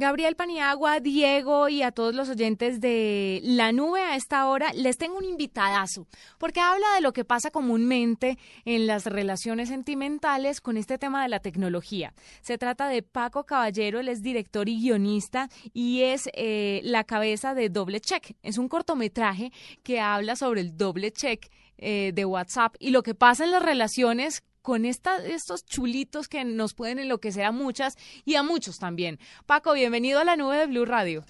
Gabriel Paniagua, Diego y a todos los oyentes de La Nube a esta hora, les tengo un invitadazo, porque habla de lo que pasa comúnmente en las relaciones sentimentales con este tema de la tecnología. Se trata de Paco Caballero, él es director y guionista y es eh, la cabeza de Doble Check. Es un cortometraje que habla sobre el doble check eh, de WhatsApp y lo que pasa en las relaciones con esta, estos chulitos que nos pueden enloquecer a muchas y a muchos también. Paco, bienvenido a la nube de Blue Radio.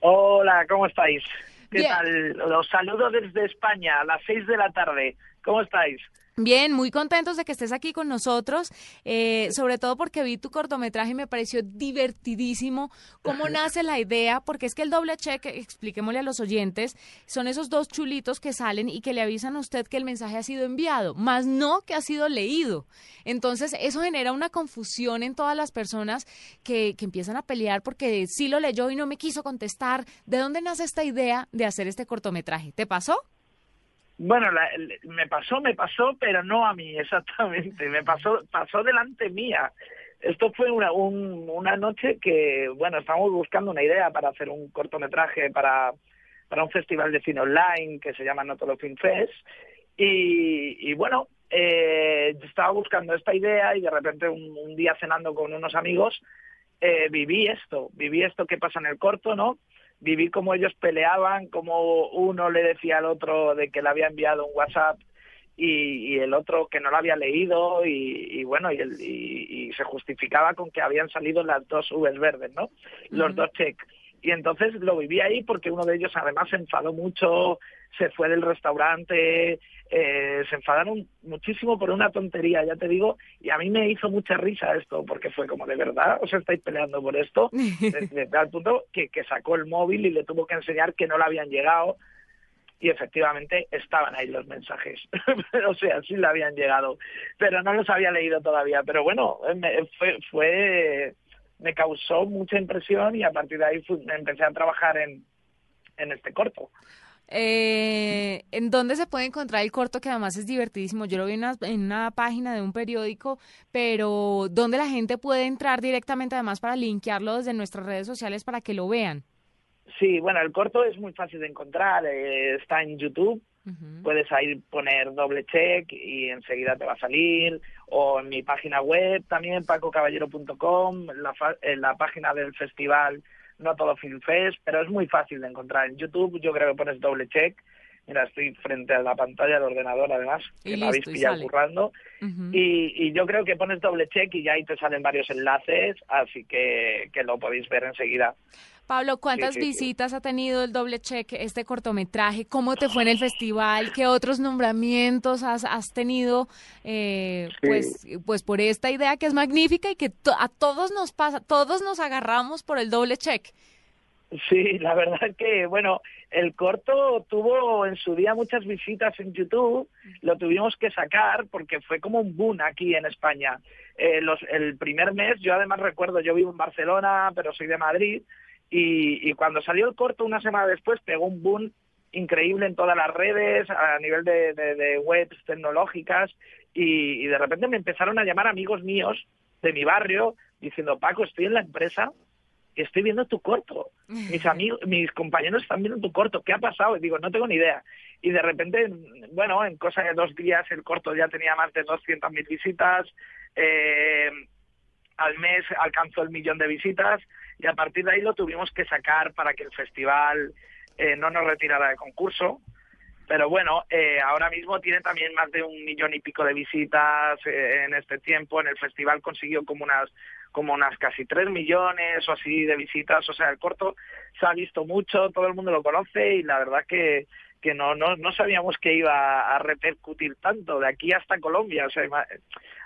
Hola, ¿cómo estáis? ¿Qué tal? Los saludo desde España a las seis de la tarde. ¿Cómo estáis? Bien, muy contentos de que estés aquí con nosotros, eh, sobre todo porque vi tu cortometraje y me pareció divertidísimo cómo nace la idea, porque es que el doble check, expliquémosle a los oyentes, son esos dos chulitos que salen y que le avisan a usted que el mensaje ha sido enviado, más no que ha sido leído. Entonces, eso genera una confusión en todas las personas que, que empiezan a pelear porque sí lo leyó y no me quiso contestar. ¿De dónde nace esta idea de hacer este cortometraje? ¿Te pasó? Bueno, me pasó, me pasó, pero no a mí exactamente, me pasó, pasó delante mía. Esto fue una, una noche que, bueno, estábamos buscando una idea para hacer un cortometraje para, para un festival de cine online que se llama Notolo Film Fest. Y, bueno, eh, estaba buscando esta idea y de repente un, día cenando con unos amigos eh, viví esto, viví esto que pasa en el corto, ¿no? Viví cómo ellos peleaban, cómo uno le decía al otro de que le había enviado un WhatsApp y, el otro que no lo había leído y, bueno, y, el, y, se justificaba con que habían salido las dos Vs verdes, ¿no? Los dos check. Y entonces lo viví ahí porque uno de ellos además se enfadó mucho, se fue del restaurante, eh, se enfadaron muchísimo por una tontería, ya te digo, y a mí me hizo mucha risa esto, porque fue como, ¿de verdad os estáis peleando por esto? Desde tal punto que, que sacó el móvil y le tuvo que enseñar que no le habían llegado, y efectivamente estaban ahí los mensajes. o sea, sí le habían llegado, pero no los había leído todavía. Pero bueno, fue, fue me causó mucha impresión y a partir de ahí empecé a trabajar en, en este corto. Eh, ¿En dónde se puede encontrar el corto que además es divertidísimo? Yo lo vi en una, en una, página de un periódico, pero ¿dónde la gente puede entrar directamente además para linkearlo desde nuestras redes sociales para que lo vean? Sí, bueno, el corto es muy fácil de encontrar, eh, está en YouTube, puedes ahí poner doble check y enseguida te va a salir, o en mi página web también, pacocaballero.com, la, en la página del festival no todo Film Fest, pero es muy fácil de encontrar en YouTube. Yo creo que pones doble check. Mira, estoy frente a la pantalla del ordenador, además, que me habéis pillado currando. y, yo creo que pones doble check y ya ahí te salen varios enlaces, así que, que lo podéis ver enseguida. Pablo, ¿cuántas visitas ha tenido el doble check este cortometraje? ¿Cómo te fue en el festival? ¿Qué otros nombramientos has, has tenido? Eh, pues, pues por esta idea que es magnífica y que a todos nos pasa, todos nos agarramos por el doble check. Sí, la verdad que, bueno, el corto tuvo en su día muchas visitas en YouTube, lo tuvimos que sacar porque fue como un boom aquí en España. Eh, los, el primer mes, yo además recuerdo, yo vivo en Barcelona, pero soy de Madrid, y, cuando salió el corto una semana después pegó un boom increíble en todas las redes, a nivel de, webs tecnológicas, y, de repente me empezaron a llamar amigos míos de mi barrio diciendo, Paco, estoy en la empresa y estoy viendo tu corto. Mis amigos, mis compañeros están viendo tu corto. ¿Qué ha pasado? Y digo, no tengo ni idea. Y de repente, bueno, en cosa de dos días el corto ya tenía más de 200.000 visitas. Eh, al mes alcanzó el millón de visitas y a partir de ahí lo tuvimos que sacar para que el festival eh, no nos retirara de concurso. Pero bueno, eh, ahora mismo tiene también más de un millón y pico de visitas eh, en este tiempo. En el festival consiguió como unas, como unas casi tres millones o así de visitas. O sea, el corto se ha visto mucho, todo el mundo lo conoce y la verdad que, que no, no, no sabíamos que iba a repercutir tanto de aquí hasta Colombia. O sea,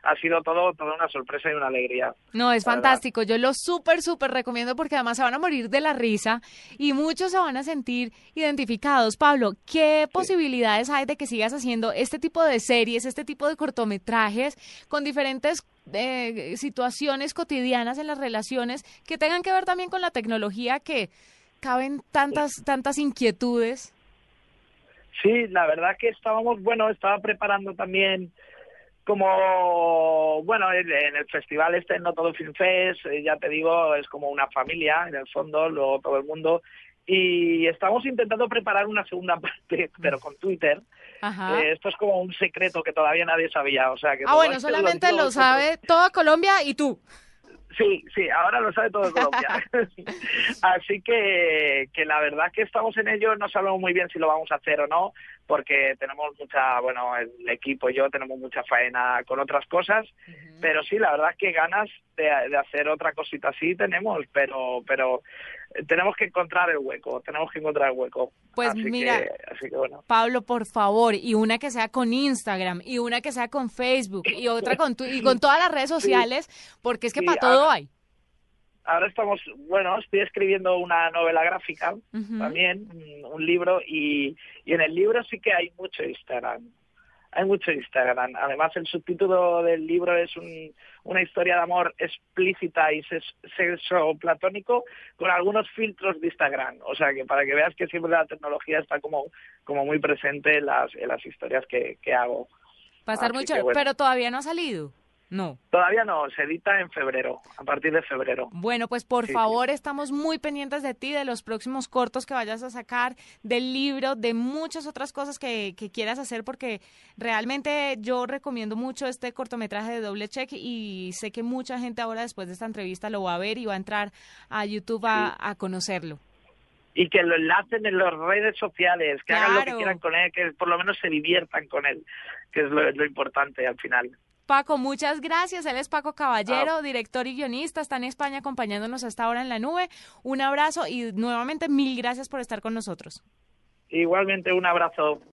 ha sido todo toda una sorpresa y una alegría. No, es fantástico. Yo lo súper, súper recomiendo porque además se van a morir de la risa y muchos se van a sentir identificados. Pablo, ¿qué posibilidades hay de que sigas haciendo este tipo de series, este tipo de cortometrajes con diferentes eh, situaciones cotidianas en las relaciones que tengan que ver también con la tecnología que caben tantas, tantas inquietudes? Sí, la verdad que estábamos, bueno, estaba preparando también como, bueno, en el festival este No Todo Film Fest, eh, ya te digo, es como una familia en el fondo, luego todo el mundo. Y estamos intentando preparar una segunda parte, pero con Twitter. Eh, esto es como un secreto que todavía nadie sabía. O sea, que ah, bueno, solamente lo, sabe toda Colombia y tú. Sí, sí, ahora lo sabe todo Colombia. Así que, que la verdad que estamos en ello, no sabemos muy bien si lo vamos a hacer o no, porque tenemos mucha, bueno, el equipo y yo tenemos mucha faena con otras cosas, pero sí, la verdad que ganas de, de, hacer otra cosita así tenemos, pero, pero tenemos que encontrar el hueco, tenemos que encontrar el hueco. Pues mira, Pablo, por favor, y una que sea con Instagram, y una que sea con Facebook, y otra con tu, y con todas las redes sociales, porque es que para todo hay. Ahora estamos, bueno, estoy escribiendo una novela gráfica también, un libro, y, y en el libro sí que hay mucho Instagram hay mucho Instagram. Además, el subtítulo del libro es una historia de amor explícita y sexo platónico con algunos filtros de Instagram. O sea, que para que veas que siempre la tecnología está como, como muy presente en las, en las historias que, que hago. Pasar mucho, pero todavía no ha salido. No. Todavía no, se edita en febrero, a partir de febrero. Bueno, pues por favor, estamos muy pendientes de ti, de los próximos cortos que vayas a sacar, del libro, de muchas otras cosas que, que quieras hacer, porque realmente yo recomiendo mucho este cortometraje de Doble Check y sé que mucha gente ahora después de esta entrevista lo va a ver y va a entrar a YouTube a, conocerlo y que lo enlacen en las redes sociales, que hagan lo que quieran con él, que por lo menos se diviertan con él, que es lo importante al final. Paco, muchas gracias. Él es Paco Caballero, director y guionista. Está en España acompañándonos hasta ahora en la nube. Un abrazo y nuevamente mil gracias por estar con nosotros. Igualmente un abrazo.